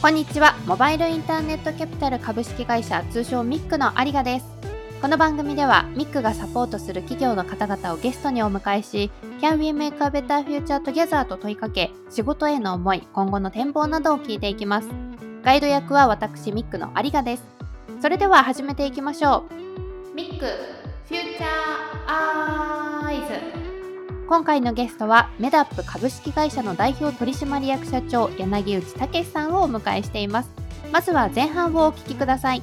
こんにちは。モバイルインターネットキャピタル株式会社通称ミックの有賀です。この番組ではミックがサポートする企業の方々をゲストにお迎えし Can we make a better future together と問いかけ仕事への思い今後の展望などを聞いていきます。ガイド役は私ミックの有賀です。それでは始めていきましょう。ミックフューチャーアイズ今回のゲストはメダップ株式会社の代表取締役社長柳内武さんをお迎えしています。まずは前半をお聞きください。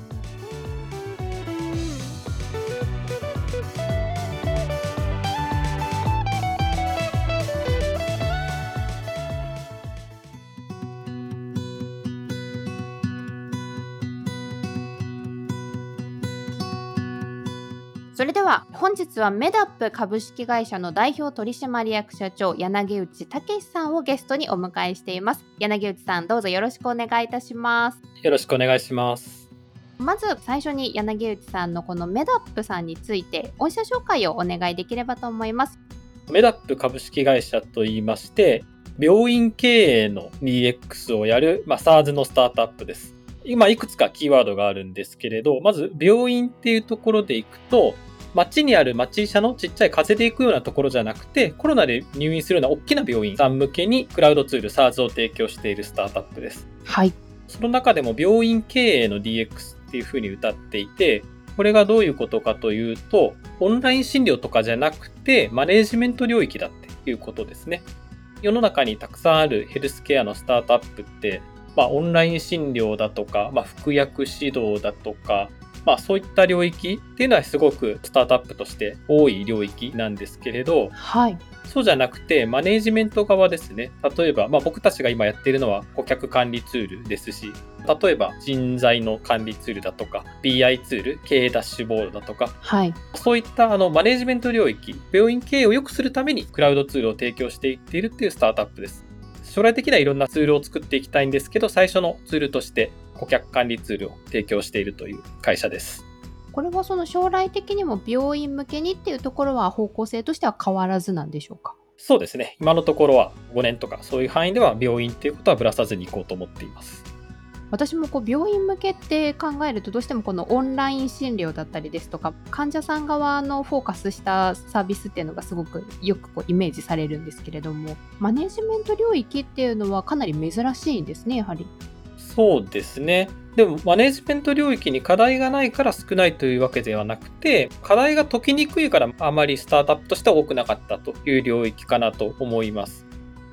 それでは本日はメダップ株式会社の代表取締役社長柳内武さんをゲストにお迎えしています。柳内さんどうぞよろしくお願いいたします。よろしくお願いします。まず最初に柳内さんのこのメダップさんについて御社紹介をお願いできればと思います。メダップ株式会社といいまして病院経営の DX をやる、まあ、SARS のスタートアップです今いくつかキーワードがあるんですけれど、まず病院っていうところでいくと、街にある町医者のちっちゃい風邪で行くようなところじゃなくて、コロナで入院するような大きな病院さん向けにクラウドツール SARS を提供しているスタートアップです。はい。その中でも病院経営の DX っていうふうに歌っていて、これがどういうことかというと、オンライン診療とかじゃなくて、マネージメント領域だっていうことですね。世の中にたくさんあるヘルスケアのスタートアップって、まあ、オンライン診療だとか、まあ、服薬指導だとか、まあ、そういった領域っていうのはすごくスタートアップとして多い領域なんですけれど、はい、そうじゃなくてマネージメント側ですね。例えば、まあ、僕たちが今やっているのは顧客管理ツールですし例えば人材の管理ツールだとか BI ツール経営ダッシュボードだとか、はい、そういったあのマネージメント領域病院経営を良くするためにクラウドツールを提供していっているっていうスタートアップです将来的にはいろんなツールを作っていきたいんですけど最初のツールとして顧客管理ツールを提供しているという会社です。これはその将来的にも病院向けにっていうところは方向性としては変わらずなんでしょうか？そうですね。今のところは5年とかそういう範囲では病院っていうことはぶらさずにいこうと思っています。私もこう病院向けって考えるとどうしてもこのオンライン診療だったりですとか患者さん側のフォーカスしたサービスっていうのがすごくよくこうイメージされるんですけれどもマネジメント領域っていうのはかなり珍しいんですねやはり。そうですね。でも、マネジメント領域に課題がないから少ないというわけではなくて、課題が解きにくいからあまりスタートアップとしては多くなかったという領域かなと思います。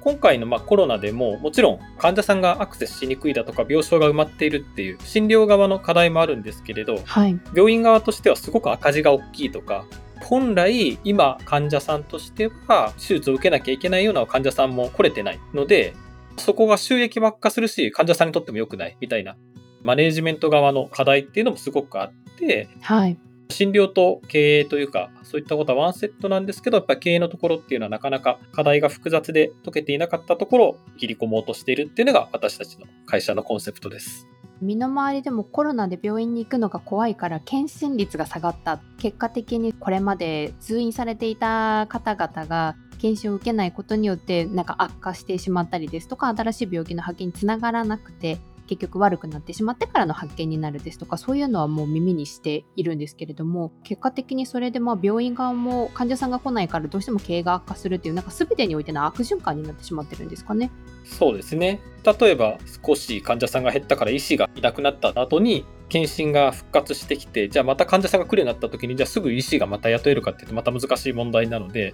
今回のまコロナでも、もちろん患者さんがアクセスしにくいだとか、病床が埋まっているっていう診療側の課題もあるんですけれど、はい、病院側としてはすごく赤字が大きいとか、本来今患者さんとしては手術を受けなきゃいけないような患者さんも来れてないので、そこが収益ばっかするし、患者さんにとっても良くないみたいな、マネージメント側の課題っていうのもすごくあって、はい。診療と経営というか、そういったことはワンセットなんですけど、やっぱ経営のところっていうのはなかなか課題が複雑で解けていなかったところを切り込もうとしているっていうのが私たちの会社のコンセプトです。身の回りでもコロナで病院に行くのが怖いから検診率が下がった結果的にこれまで通院されていた方々が検診を受けないことによってなんか悪化してしまったりですとか新しい病気の発見につながらなくて結局悪くなってしまってからの発見になるですとかそういうのはもう耳にしているんですけれども結果的にそれでまあ病院側も患者さんが来ないからどうしても経営が悪化するっていうなんか全てにおいての悪循環になってしまってるんですかね。そうですね例えば少し患者さんが減ったから医師がいなくなった後に検診が復活してきてじゃあまた患者さんが来るようになった時にじゃあすぐ医師がまた雇えるかっていうとまた難しい問題なので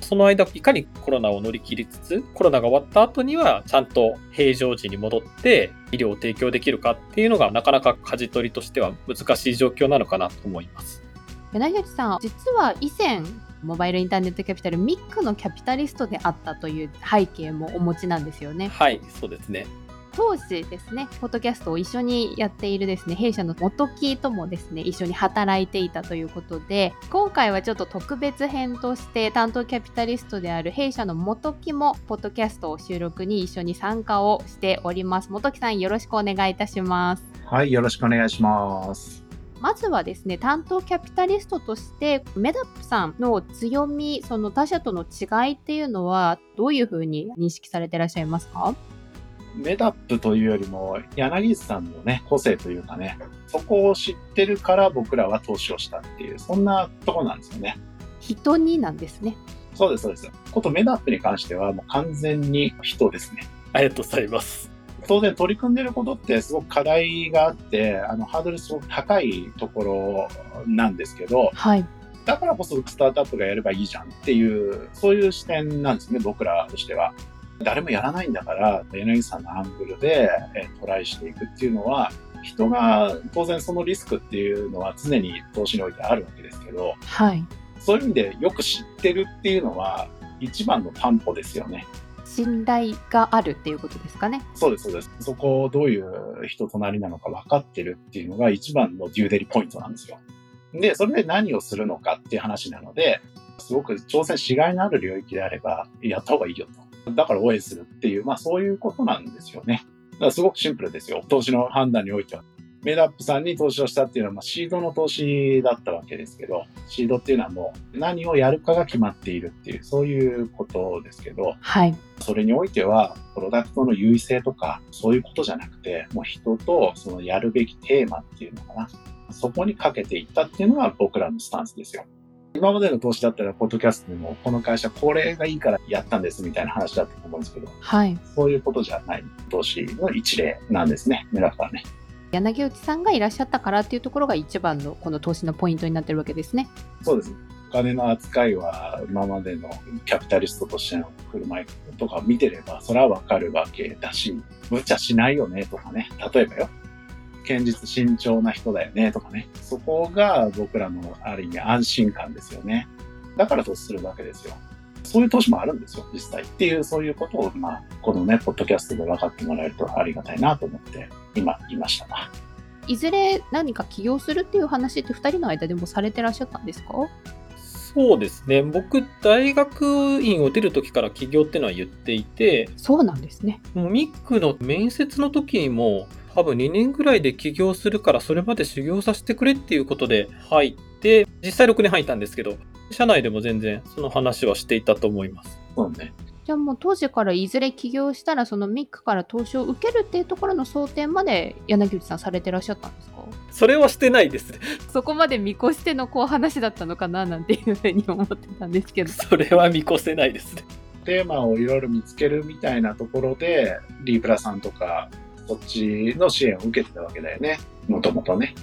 その間、いかにコロナを乗り切りつつ、コロナが終わった後には、ちゃんと平常時に戻って医療を提供できるかっていうのが、なかなか舵取りとしては難しい状況なのかなと思います。柳口さん、実は以前、モバイルインターネットキャピタルミックのキャピタリストであったという背景もお持ちなんですよね。はい、そうですね。当時ですね、ポッドキャストを一緒にやっているですね、弊社の元木ともですね、一緒に働いていたということで、今回はちょっと特別編として担当キャピタリストである弊社の元木も、ポッドキャストを収録に一緒に参加をしております。元木さん、よろしくお願いいたします。はい、よろしくお願いします。まずはですね、担当キャピタリストとして、メダップさんの強み、その他社との違いっていうのは、どういうふうに認識されていらっしゃいますか？メダップというよりも、柳内さんのね、個性というかね、そこを知ってるから僕らは投資をしたっていう、そんなとこなんですよね。人になんですね。そうです、そうです。ことメダップに関しては、もう完全に人ですね。ありがとうございます。当然取り組んでることってすごく課題があって、あの、ハードルすごく高いところなんですけど、はい。だからこそスタートアップがやればいいじゃんっていう、そういう視点なんですね、僕らとしては。誰もやらないんだから、柳さんのアングルでトライしていくっていうのは、人が当然そのリスクっていうのは常に投資においてあるわけですけど、はい。そういう意味でよく知ってるっていうのは一番の担保ですよね。信頼があるっていうことですかね。そうです、そうです。そこをどういう人となりなのか分かってるっていうのが一番のデューデリポイントなんですよ。で、それで何をするのかっていう話なので、すごく挑戦しがいのある領域であれば、やった方がいいよと。だから応援するっていう、まあそういうことなんですよね。だからすごくシンプルですよ。投資の判断においては。メダップさんに投資をしたっていうのは、まあ、シードの投資だったわけですけど、シードっていうのはもう何をやるかが決まっているっていう、そういうことですけど、はい。それにおいては、プロダクトの優位性とか、そういうことじゃなくて、もう人とそのやるべきテーマっていうのかな。そこにかけていったっていうのが僕らのスタンスですよ。今までの投資だったら、ポッドキャストでも、この会社、これがいいからやったんですみたいな話だったと思うんですけど、はい。そういうことじゃない投資の一例なんですね、メラフはね。柳内さんがいらっしゃったからっていうところが一番のこの投資のポイントになってるわけですね。そうです。お金の扱いは今までのキャピタリストとしての振る舞いとか見てればそれはわかるわけだし、無茶しないよねとかね。例えばよ。堅実慎重な人だよねとかね。そこが僕らのある意味安心感ですよね。だから投資するわけですよ。そういう投資もあるんですよ、実際。っていう、そういうことを、まあ、このね、ポッドキャストで分かってもらえるとありがたいなと思って、今、言いましたな。いずれ何か起業するっていう話って2人の間でもされてらっしゃったんですか？そうですね。僕、大学院を出る時から起業っていうのは言っていて、そうなんですね。もうミックの面接の時にも、多分2年ぐらいで起業するから、それまで修行させてくれっていうことで入って、実際6年入ったんですけど、社内でも全然その話はしていたと思います。そうね。じゃあもう当時からいずれ起業したらそのミックから投資を受けるっていうところの想定まで柳内さんされてらっしゃったんですか？それはしてないですね。そこまで見越してのこう話だったのかななんていうふうに思ってたんですけど。それは見越せないですね。テーマをいろいろ見つけるみたいなところで、リープラさんとか、そっちの支援を受けてたわけだよね。もともとね。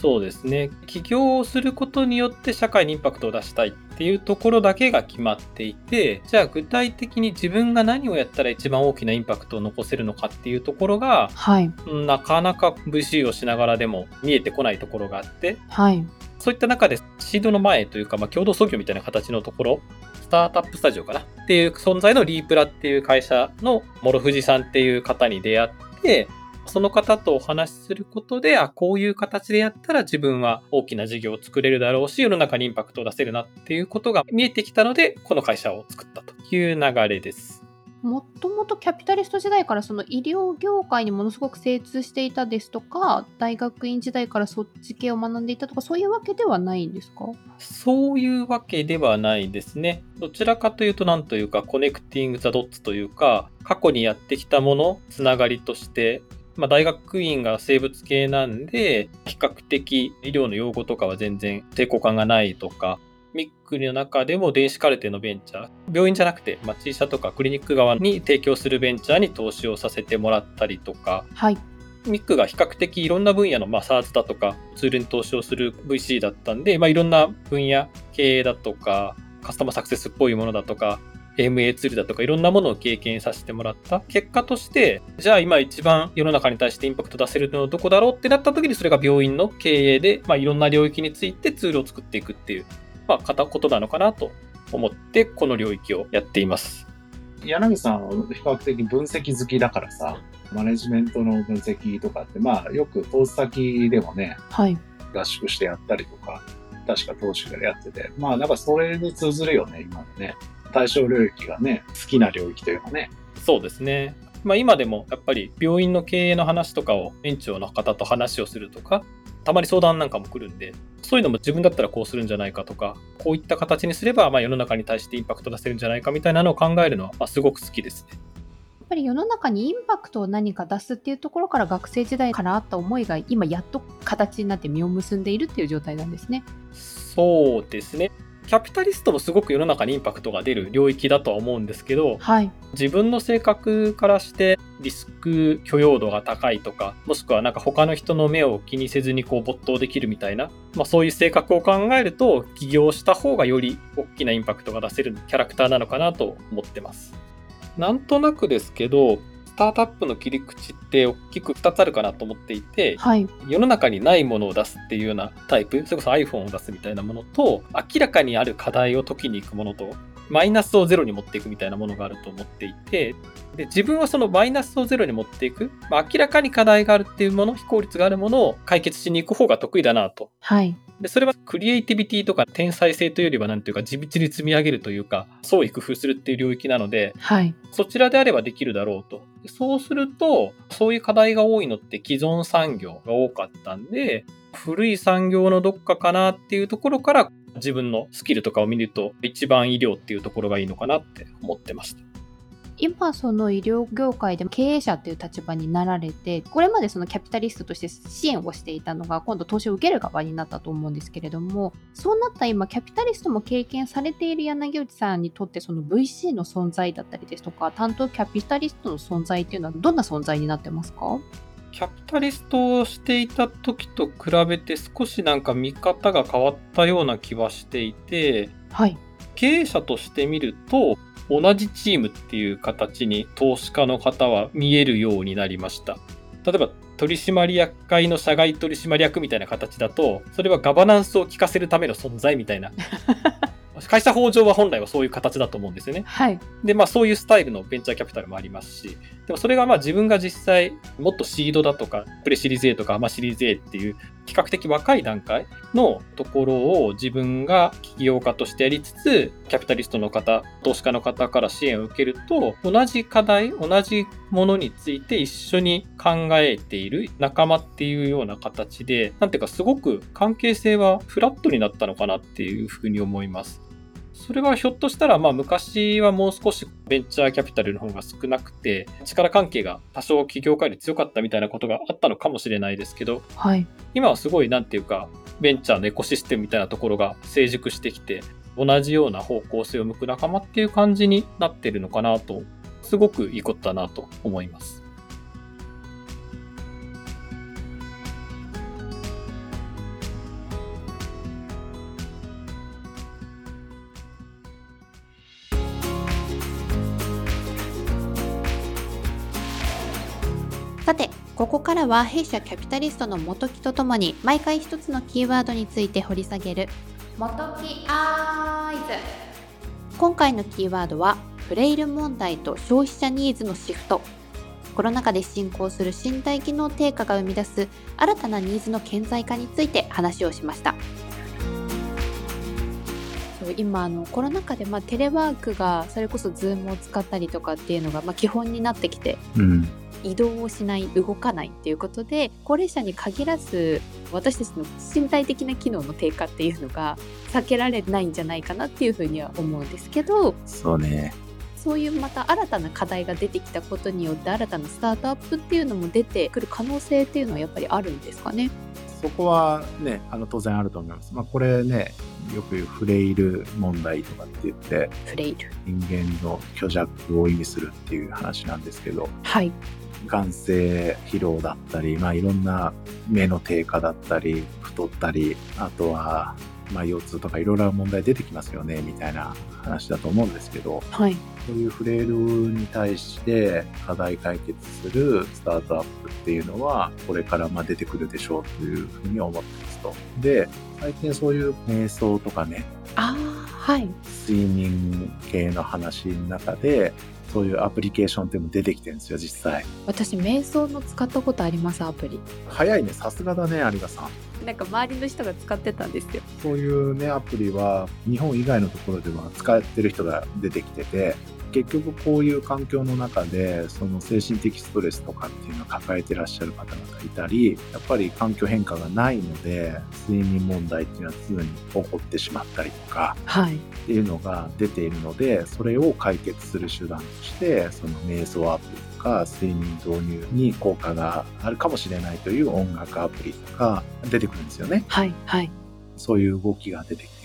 そうですね。起業をすることによって社会にインパクトを出したいっていうところだけが決まっていて、じゃあ具体的に自分が何をやったら一番大きなインパクトを残せるのかっていうところが、はい、なかなか VC をしながらでも見えてこないところがあって、はい、そういった中でシードの前というか、まあ、共同創業みたいな形のところ、スタートアップスタジオかな？っていう存在のリープラっていう会社の諸藤さんっていう方に出会って、その方とお話しすることで、あ、こういう形でやったら自分は大きな事業を作れるだろうし、世の中にインパクトを出せるなっていうことが見えてきたので、この会社を作ったという流れです。もともとキャピタリスト時代からその医療業界にものすごく精通していたですとか、大学院時代からそっち系を学んでいたとか、そういうわけではないんですか？そういうわけではないですね。どちらかというと、なんというか、コネクティング・ザ・ドッツというか、過去にやってきたもの、つながりとしてまあ、大学院が生物系なんで、比較的医療の用語とかは全然抵抗感がないとか、ミックの中でも電子カルテのベンチャー、病院じゃなくて、まあ、小社とかクリニック側に提供するベンチャーに投資をさせてもらったりとか、はい、ミックが比較的いろんな分野の、まあ、SARS だとかツールに投資をする VC だったんで、まあ、いろんな分野、経営だとか、カスタマーサクセスっぽいものだとか、MA ツールだとかいろんなものを経験させてもらった結果として、じゃあ今一番世の中に対してインパクト出せるのはどこだろうってなった時にそれが病院の経営で、まあ、いろんな領域についてツールを作っていくっていう、まあ、片ことなのかなと思ってこの領域をやっています。柳さんは比較的分析好きだからさ、マネジメントの分析とかって、まあよく投資先でもね、はい、合宿してやったりとか、確か投資からやってて、まあなんかそれに通ずるよね、今のね。対象領域がね、好きな領域というかね。そうですね。まあ、今でもやっぱり病院の経営の話とかを園長の方と話をするとか、たまに相談なんかも来るんで、そういうのも自分だったらこうするんじゃないかとか、こういった形にすればまあ世の中に対してインパクト出せるんじゃないかみたいなのを考えるのはまあすごく好きですね。ぱり世の中にインパクトを何か出すっていうところから学生時代からあった思いが今やっと形になって実を結んでいるっていう状態なんですね。そうですね。キャピタリストもすごく世の中にインパクトが出る領域だとは思うんですけど、はい。自分の性格からしてリスク許容度が高いとか、もしくはなんか他の人の目を気にせずにこう没頭できるみたいな、まあそういう性格を考えると起業した方がより大きなインパクトが出せるキャラクターなのかなと思ってます。なんとなくですけど、スタートアップの切り口って大きく2つあるかなと思っていて、はい。世の中にないものを出すっていうようなタイプ、それこそ iPhone を出すみたいなものと、明らかにある課題を解きに行くものと、マイナスをゼロに持っていくみたいなものがあると思っていて、で自分はそのマイナスをゼロに持っていく、まあ、明らかに課題があるっていうもの、非効率があるものを解決しに行く方が得意だなと。はい。で、それはクリエイティビティとか天才性というよりは、なんていうか、地道に積み上げるというか、創意工夫するっていう領域なので、はい。そちらであればできるだろうと。でそうすると、そういう課題が多いのって既存産業が多かったんで、古い産業のどっかかなっていうところから自分のスキルとかを見ると一番医療っていうところがいいのかなって思ってました。今その医療業界で経営者っていう立場になられてこれまでそのキャピタリストとして支援をしていたのが今度投資を受ける側になったと思うんですけれどもそうなった今キャピタリストも経験されている柳内さんにとってその VC の存在だったりですとか担当キャピタリストの存在っていうのはどんな存在になってますか？キャピタリストをしていた時と比べて少しなんか見方が変わったような気はしていて、はい。経営者として見ると同じチームっていう形に投資家の方は見えるようになりました。例えば取締役会の社外取締役みたいな形だと、それはガバナンスを効かせるための存在みたいな。会社法上は本来はそういう形だと思うんですよね。はいで、まあそういうスタイルのベンチャーキャピタルもありますし、でもそれがまあ自分が実際もっとシードだとか、プレシリーズ A とか、まあシリーズ A っていう比較的若い段階のところを自分が起業家としてやりつつ、キャピタリストの方、投資家の方から支援を受けると、同じ課題、同じものについて一緒に考えている仲間っていうような形で、なんていうかすごく関係性はフラットになったのかなっていうふうに思います。それはひょっとしたら、まあ昔はもう少しベンチャーキャピタルの方が少なくて、力関係が多少企業界で強かったみたいなことがあったのかもしれないですけど、はい今はすごいなんていうか、ベンチャーのエコシステムみたいなところが成熟してきて、同じような方向性を向く仲間っていう感じになってるのかなと、すごくいいことだなと思います。ここからは弊社キャピタリストの元木とともに毎回一つのキーワードについて掘り下げる。元木アイズ。今回のキーワードはフレイル問題と消費者ニーズのシフト。コロナ禍で進行する身体機能低下が生み出す新たなニーズの顕在化について話をしました。今あのコロナ禍で、まあ、テレワークがそれこそ Zoom を使ったりとかっていうのが、まあ、基本になってきてうん。移動をしない動かないっていうことで高齢者に限らず私たちの身体的な機能の低下っていうのが避けられないんじゃないかなっていうふうには思うんですけどそうね。そういうまた新たな課題が出てきたことによって新たなスタートアップっていうのも出てくる可能性っていうのはやっぱりあるんですかね？そこはね、あの当然あると思います。まあ、これね、よく言うフレイル問題とかって言って、フレイル人間の虚弱を意味するっていう話なんですけど、はい眼性疲労だったり、まあ、いろんな目の低下だったり、太ったり、あとは、まあ、腰痛とかいろいろな問題出てきますよね、みたいな話だと思うんですけど、はいそういうフレイルに対して課題解決するスタートアップっていうのは、これからまあ出てくるでしょうというふうに思ってますと。で、最近そういう瞑想とかね、ああはい睡眠系の話の中で、そういうアプリケーションっていうのも出てきてるんですよ、実際。私瞑想の使ったことありますアプリ早いね、さすがだね、有賀さん。なんか周りの人が使ってたんですよそういうね、アプリは日本以外のところでは使ってる人が出てきてて、結局こういう環境の中で、その精神的ストレスとかっていうのを抱えてらっしゃる方々いたり、やっぱり環境変化がないので、睡眠問題っていうのは常に起こってしまったりとか、はい。っていうのが出ているので、それを解決する手段として、その瞑想アプリとか、睡眠導入に効果があるかもしれないという音楽アプリとか出てくるんですよね。はい。はい。そういう動きが出てき。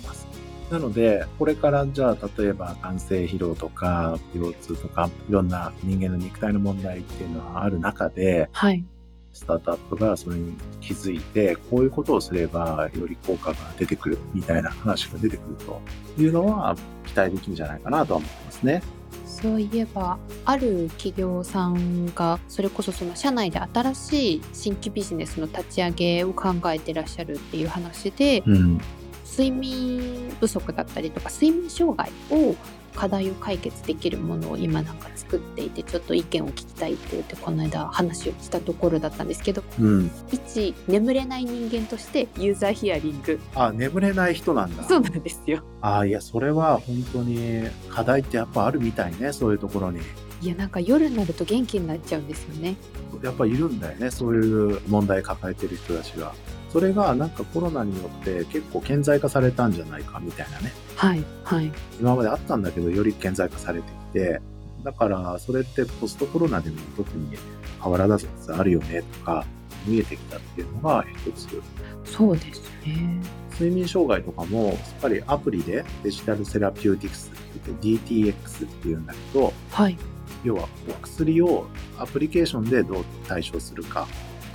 なので、これからじゃあ、例えば眼性疲労とか、腰痛とか、いろんな人間の肉体の問題っていうのはある中で、はい。スタートアップがそれに気づいて、こういうことをすればより効果が出てくるみたいな話が出てくるというのは期待できるんじゃないかなとは思ってますね。そういえばある企業さんがそれこそその社内で新しい新規ビジネスの立ち上げを考えてらっしゃるっていう話でうん。睡眠不足だったりとか睡眠障害を課題を解決できるものを今なんか作っていてちょっと意見を聞きたいって言ってこの間話をしたところだったんですけどうん。一眠れない人間としてユーザーヒアリングあ、眠れない人なんだ。そうなんですよあ、いや、それは本当に課題ってやっぱあるみたいね、そういうところに。いやなんか夜になると元気になっちゃうんですよねやっぱいるんだよね、そういう問題抱えてる人たちが。それがなんかコロナによって結構顕在化されたんじゃないかみたいなね。はいはい今まであったんだけど、より顕在化されてきて、だからそれってポストコロナでも特に変わらずあるよねとか、見えてきたっていうのが一つ。そうですね睡眠障害とかも、やっぱりアプリでデジタルセラピューティクスって言って DTX っていうんだけど、はい要はお薬をアプリケーションでどう対処するか。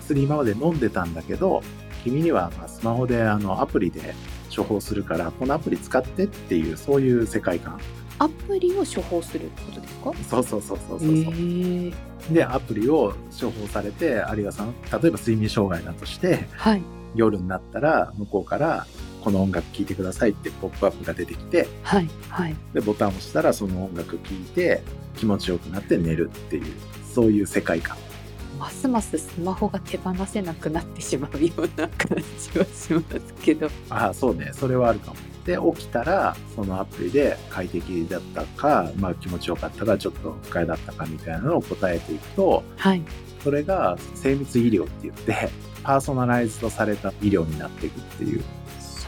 薬今まで飲んでたんだけど、君にはまあスマホであのアプリで処方するから、このアプリ使ってっていう、そういう世界観。アプリを処方するってことですか？そうそうそうそうそう。えで、アプリを処方されて、有賀さん、例えば睡眠障害だとして、はい夜になったら向こうから、この音楽聴いてくださいってポップアップが出てきて、はいはいで、ボタンを押したらその音楽聴いて気持ちよくなって寝るっていう、そういう世界観。ますますスマホが手放せなくなってしまうような感じはしますけどああ、そうね。それはあるかも。で、起きたら、そのアプリで快適だったか、まあ気持ちよかったか、ちょっと不快だったかみたいなのを答えていくと、はいそれが精密医療って言って、パーソナライズドされた医療になっていくっていう。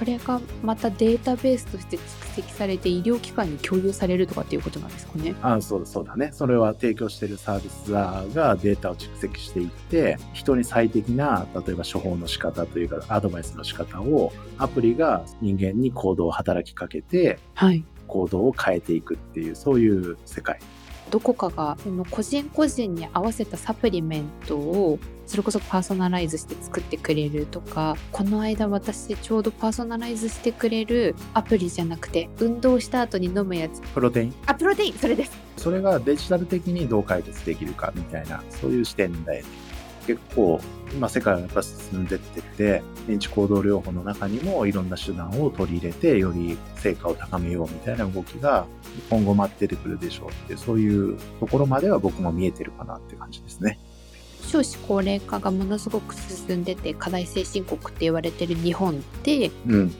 それがまたデータベースとして蓄積されて医療機関に共有されるとかっていうことなんですかねああ、そうだ、そうだね。それは提供しているサービスがデータを蓄積していって、人に最適な、例えば処方の仕方というか、アドバイスの仕方を、アプリが人間に行動を働きかけて、はい行動を変えていくっていう、そういう世界。どこかがその個人個人に合わせたサプリメントをそれこそパーソナライズして作ってくれるとかこの間私ちょうどパーソナライズしてくれるアプリじゃなくて運動した後に飲むやつプロテイン？あプロテインそれですそれがデジタル的にどう解決できるかみたいな、そういう視点だよね。結構、今世界はやっぱ進んでってて、認知行動療法の中にもいろんな手段を取り入れて、より成果を高めようみたいな動きが今後待っててくるでしょうって、そういうところまでは僕も見えてるかなって感じですね。少子高齢化がものすごく進んでて課題先進国って言われてる日本でうん、うん。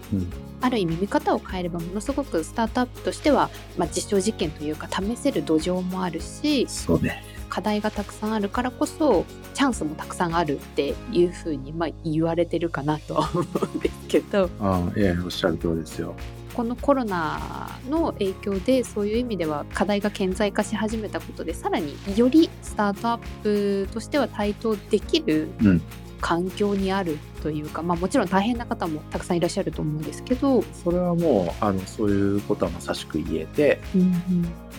ある意味見方を変えればものすごくスタートアップとしては、まあ、実証実験というか試せる土壌もあるしそうね。課題がたくさんあるからこそチャンスもたくさんあるっていうふうにまあ言われてるかなとは 思うんですけど。ああ、いやいやおっしゃる通りですよ。このコロナの影響でそういう意味では課題が顕在化し始めたことでさらによりスタートアップとしては対等できるうん。環境にあるというか、まあ、もちろん大変な方もたくさんいらっしゃると思うんですけど、それはもう、あの、そういうことはまさしく言えて、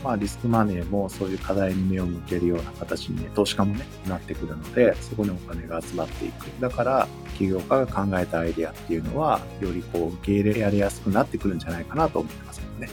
まあ、リスクマネーもそういう課題に目を向けるような形に、ね投資家もね、なってくるので、そこにお金が集まっていく。だから、起業家が考えたアイデアっていうのは、よりこう、受け入れられやすくなってくるんじゃないかなと思ってますよね。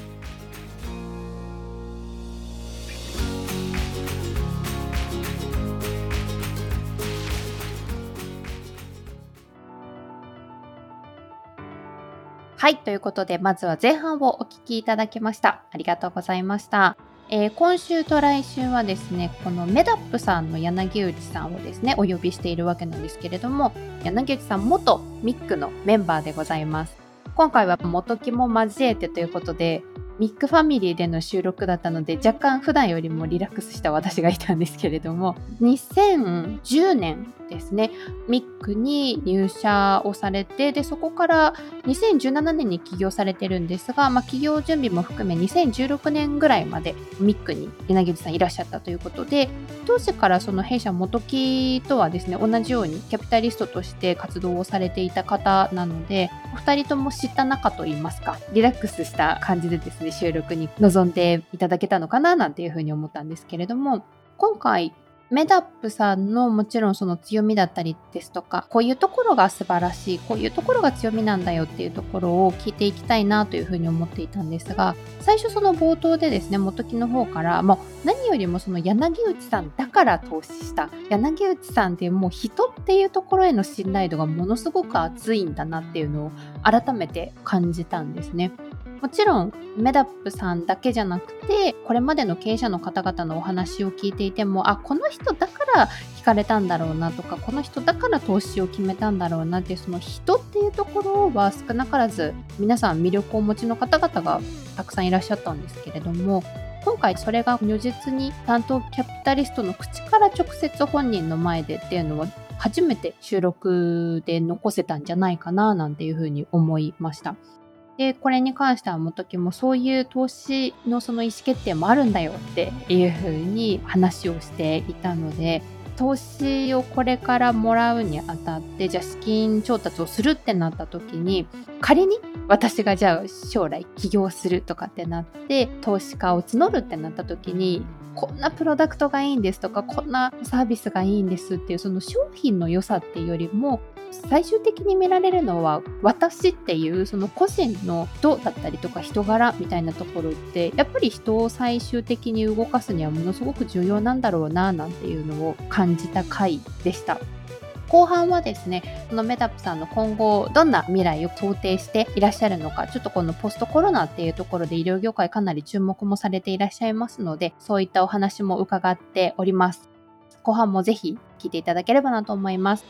はい、ということで、まずは前半をお聞きいただきました。ありがとうございました。えー今週と来週はですね、このメダップさんの柳内さんをですね、お呼びしているわけなんですけれども、柳内さん元ミックのメンバーでございます。今回は元木も交えてということで、ミックファミリーでの収録だったので若干普段よりもリラックスした私がいたんですけれども2010年ですね。ミックに入社をされてでそこから2017年に起業されてるんですが、まあ、起業準備も含め2016年ぐらいまでミックに柳口さんいらっしゃったということで当時からその弊社元木とはですね同じようにキャピタリストとして活動をされていた方なのでお二人とも知った仲といいますかリラックスした感じでですね収録に臨んでいただけたのかななんていうふうに思ったんですけれども今回メダップさんのもちろんその強みだったりですとかこういうところが素晴らしいこういうところが強みなんだよっていうところを聞いていきたいなというふうに思っていたんですが最初その冒頭でですね元木の方からもう何よりもその柳内さんだから投資した柳内さんっていうもう人っていうところへの信頼度がものすごく熱いんだなっていうのを改めて感じたんですね。もちろんメダップさんだけじゃなくてこれまでの経営者の方々のお話を聞いていてもあこの人だから惹かれたんだろうなとかこの人だから投資を決めたんだろうなってその人っていうところは少なからず皆さん魅力をお持ちの方々がたくさんいらっしゃったんですけれども今回それが如実に担当キャピタリストの口から直接本人の前でっていうのは初めて収録で残せたんじゃないかななんていうふうに思いました。で、これに関しては元木もそういう投資のその意思決定もあるんだよっていうふうに話をしていたので、投資をこれからもらうにあたってじゃあ資金調達をするってなった時に仮に私がじゃあ将来起業するとかってなって投資家を募るってなった時にこんなプロダクトがいいんですとかこんなサービスがいいんですっていうその商品の良さっていうよりも最終的に見られるのは私っていうその個人の人だったりとか人柄みたいなところってやっぱり人を最終的に動かすにはものすごく重要なんだろうななんていうのを感じた回でした。後半はですね、このメタプさんの今後どんな未来を想定していらっしゃるのか、ちょっとこのポストコロナっていうところで医療業界かなり注目もされていらっしゃいますので、そういったお話も伺っております。後半もぜひ聞いていただければなと思います。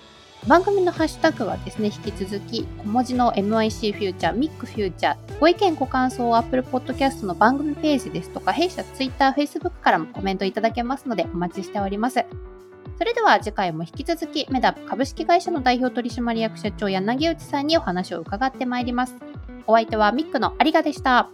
番組のハッシュタグはですね、引き続き、小文字の MIC フューチャー、ミックフューチャー、ご意見ご感想を Apple Podcast の番組ページですとか、弊社 Twitter、Facebook からもコメントいただけますので、お待ちしております。それでは次回も引き続き、メダ株式会社の代表取締役社長柳内さんにお話を伺ってまいります。お相手はミックの有賀でした。